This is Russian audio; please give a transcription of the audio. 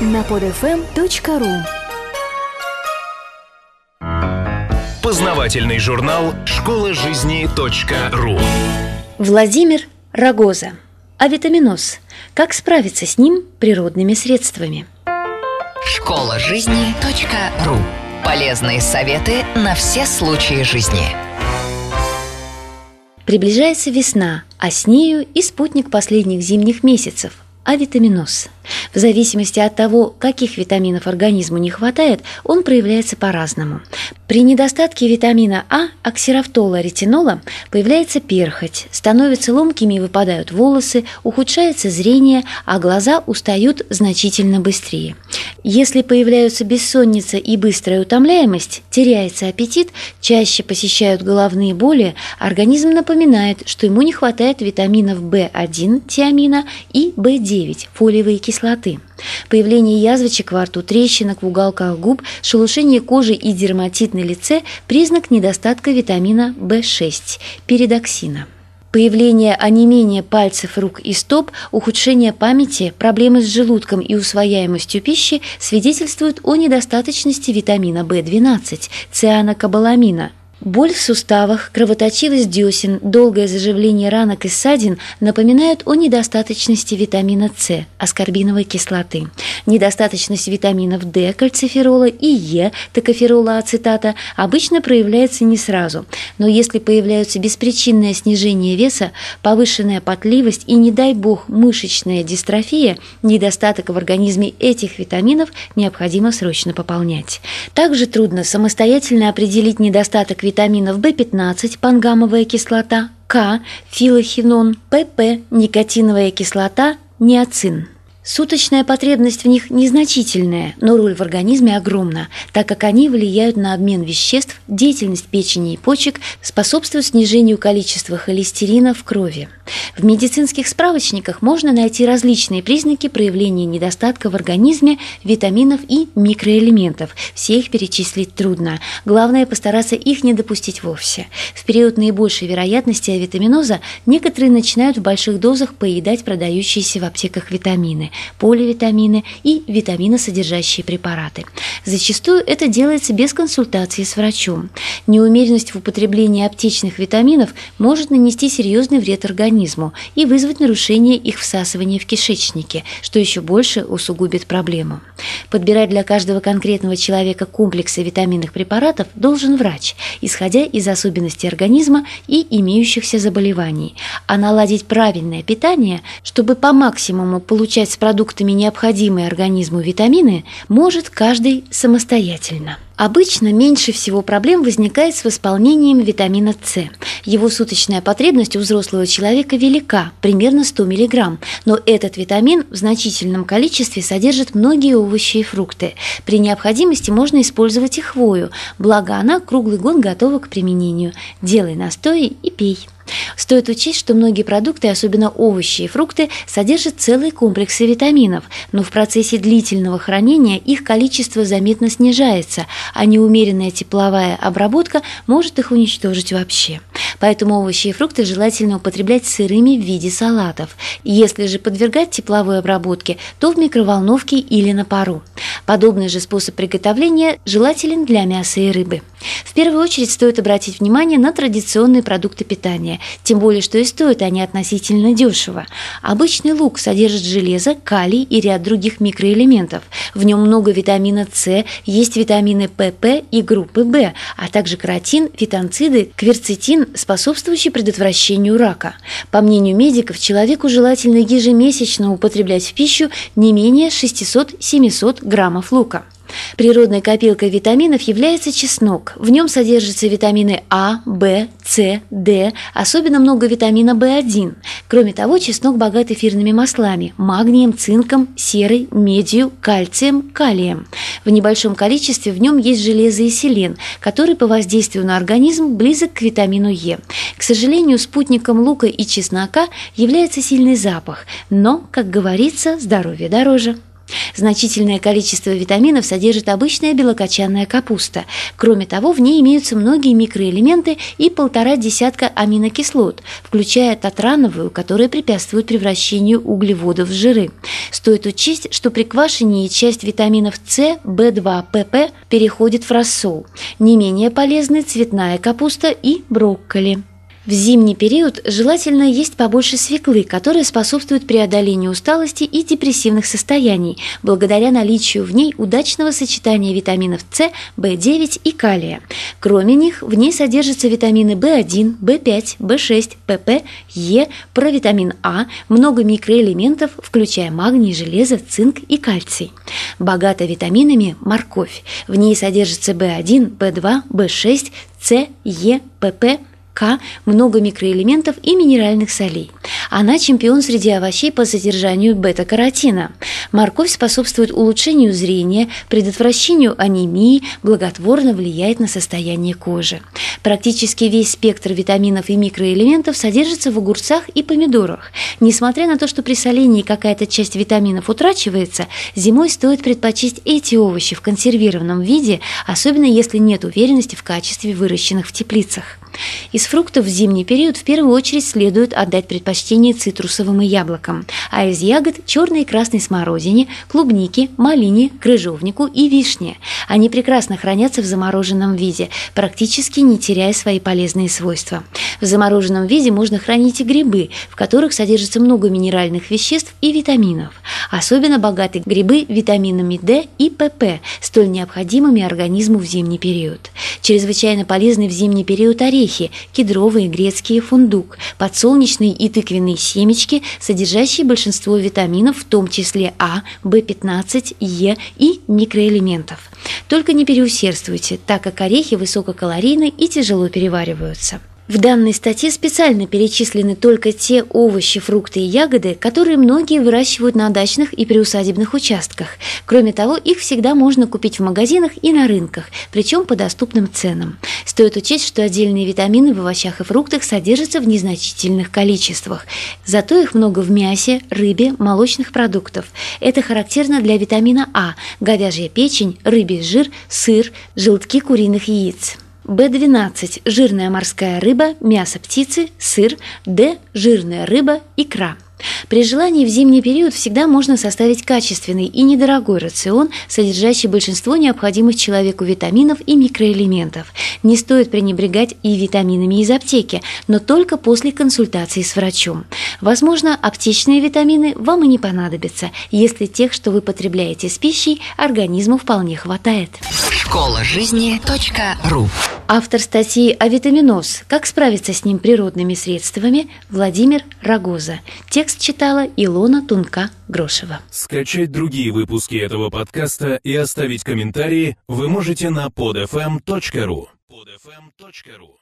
на podfm.ru Познавательный журнал «Школа жизни .ру» Владимир Рогоза. Авитаминоз. Как справиться с ним природными средствами? Школа жизни .ру Полезные советы на все случаи жизни. Приближается весна, а с нею и спутник последних зимних месяцев – авитаминоз – в зависимости от того, каких витаминов организму не хватает, он проявляется по-разному. При недостатке витамина А, оксирафтола, ретинола появляется перхоть, становятся ломкими и выпадают волосы, ухудшается зрение, а глаза устают значительно быстрее. Если появляются бессонница и быстрая утомляемость, теряется аппетит, чаще посещают головные боли, организм напоминает, что ему не хватает витаминов В1, тиамина и В9, фолиевые кислоты. Появление язвочек во рту, трещинок в уголках губ, шелушение кожи и дерматит на лице – признак недостатка витамина В6, передоксина. Появление онемения пальцев рук и стоп, ухудшение памяти, проблемы с желудком и усвояемостью пищи свидетельствуют о недостаточности витамина В12, цианокобаламина, Боль в суставах, кровоточивость десен, долгое заживление ранок и ссадин напоминают о недостаточности витамина С, аскорбиновой кислоты. Недостаточность витаминов D, кальциферола и Е, токоферола ацетата обычно проявляется не сразу, но если появляются беспричинное снижение веса, повышенная потливость и, не дай бог, мышечная дистрофия, недостаток в организме этих витаминов необходимо срочно пополнять. Также трудно самостоятельно определить недостаток витаминов В15, пангамовая кислота, К, филохинон, ПП, никотиновая кислота, ниацин. Суточная потребность в них незначительная, но роль в организме огромна, так как они влияют на обмен веществ, деятельность печени и почек, способствуют снижению количества холестерина в крови. В медицинских справочниках можно найти различные признаки проявления недостатка в организме витаминов и микроэлементов. Все их перечислить трудно. Главное постараться их не допустить вовсе. В период наибольшей вероятности авитаминоза некоторые начинают в больших дозах поедать продающиеся в аптеках витамины поливитамины и витаминосодержащие препараты. Зачастую это делается без консультации с врачом. Неумеренность в употреблении аптечных витаминов может нанести серьезный вред организму и вызвать нарушение их всасывания в кишечнике, что еще больше усугубит проблему. Подбирать для каждого конкретного человека комплексы витаминных препаратов должен врач, исходя из особенностей организма и имеющихся заболеваний, а наладить правильное питание, чтобы по максимуму получать продуктами необходимые организму витамины может каждый самостоятельно. Обычно меньше всего проблем возникает с восполнением витамина С. Его суточная потребность у взрослого человека велика, примерно 100 мг, но этот витамин в значительном количестве содержит многие овощи и фрукты. При необходимости можно использовать и хвою, благо она круглый год готова к применению. Делай настои и пей. Стоит учесть, что многие продукты, особенно овощи и фрукты, содержат целые комплексы витаминов, но в процессе длительного хранения их количество заметно снижается, а неумеренная тепловая обработка может их уничтожить вообще. Поэтому овощи и фрукты желательно употреблять сырыми в виде салатов. Если же подвергать тепловой обработке, то в микроволновке или на пару. Подобный же способ приготовления желателен для мяса и рыбы. В первую очередь стоит обратить внимание на традиционные продукты питания, тем более, что и стоят они относительно дешево. Обычный лук содержит железо, калий и ряд других микроэлементов. В нем много витамина С, есть витамины ПП и группы В, а также каротин, фитонциды, кверцетин, способствующий предотвращению рака. По мнению медиков, человеку желательно ежемесячно употреблять в пищу не менее 600-700 граммов лука. Природной копилкой витаминов является чеснок. В нем содержатся витамины А, В, С, Д, особенно много витамина В1. Кроме того, чеснок богат эфирными маслами, магнием, цинком, серой, медью, кальцием, калием. В небольшом количестве в нем есть железо и селен, который по воздействию на организм близок к витамину Е. К сожалению, спутником лука и чеснока является сильный запах, но, как говорится, здоровье дороже. Значительное количество витаминов содержит обычная белокочанная капуста. Кроме того, в ней имеются многие микроэлементы и полтора десятка аминокислот, включая татрановую, которая препятствует превращению углеводов в жиры. Стоит учесть, что при квашении часть витаминов С, В2, ПП переходит в рассол. Не менее полезны цветная капуста и брокколи. В зимний период желательно есть побольше свеклы, которая способствует преодолению усталости и депрессивных состояний, благодаря наличию в ней удачного сочетания витаминов С, В9 и калия. Кроме них, в ней содержатся витамины В1, В5, В6, ПП, Е, провитамин А, много микроэлементов, включая магний, железо, цинк и кальций. Богата витаминами морковь. В ней содержится В1, В2, В6, С, Е, ПП, К, много микроэлементов и минеральных солей. Она чемпион среди овощей по содержанию бета-каротина. Морковь способствует улучшению зрения, предотвращению анемии, благотворно влияет на состояние кожи. Практически весь спектр витаминов и микроэлементов содержится в огурцах и помидорах. Несмотря на то, что при солении какая-то часть витаминов утрачивается, зимой стоит предпочесть эти овощи в консервированном виде, особенно если нет уверенности в качестве выращенных в теплицах. Из фруктов в зимний период в первую очередь следует отдать предпочтение цитрусовым и яблокам, а из ягод – черной и красной смородине, клубнике, малине, крыжовнику и вишне. Они прекрасно хранятся в замороженном виде, практически не теряя свои полезные свойства. В замороженном виде можно хранить и грибы, в которых содержится много минеральных веществ и витаминов. Особенно богаты грибы витаминами D и ПП, столь необходимыми организму в зимний период. Чрезвычайно полезны в зимний период орехи, кедровые, грецкие, фундук, подсолнечные и тыквенные семечки, содержащие большинство витаминов, в том числе А, В15, Е и микроэлементов. Только не переусердствуйте, так как орехи высококалорийны и тяжело перевариваются. В данной статье специально перечислены только те овощи, фрукты и ягоды, которые многие выращивают на дачных и приусадебных участках. Кроме того, их всегда можно купить в магазинах и на рынках, причем по доступным ценам. Стоит учесть, что отдельные витамины в овощах и фруктах содержатся в незначительных количествах. Зато их много в мясе, рыбе, молочных продуктов. Это характерно для витамина А, говяжья печень, рыбий жир, сыр, желтки куриных яиц. В12 – жирная морская рыба, мясо птицы, сыр, Д – жирная рыба, икра. При желании в зимний период всегда можно составить качественный и недорогой рацион, содержащий большинство необходимых человеку витаминов и микроэлементов. Не стоит пренебрегать и витаминами из аптеки, но только после консультации с врачом. Возможно, аптечные витамины вам и не понадобятся, если тех, что вы потребляете с пищей, организму вполне хватает. Школа жизни .ру Автор статьи «Авитаминоз. Как справиться с ним природными средствами» Владимир Рогоза. Текст читала Илона Тунка-Грошева. Скачать другие выпуски этого подкаста и оставить комментарии вы можете на podfm.ru. podfm.ru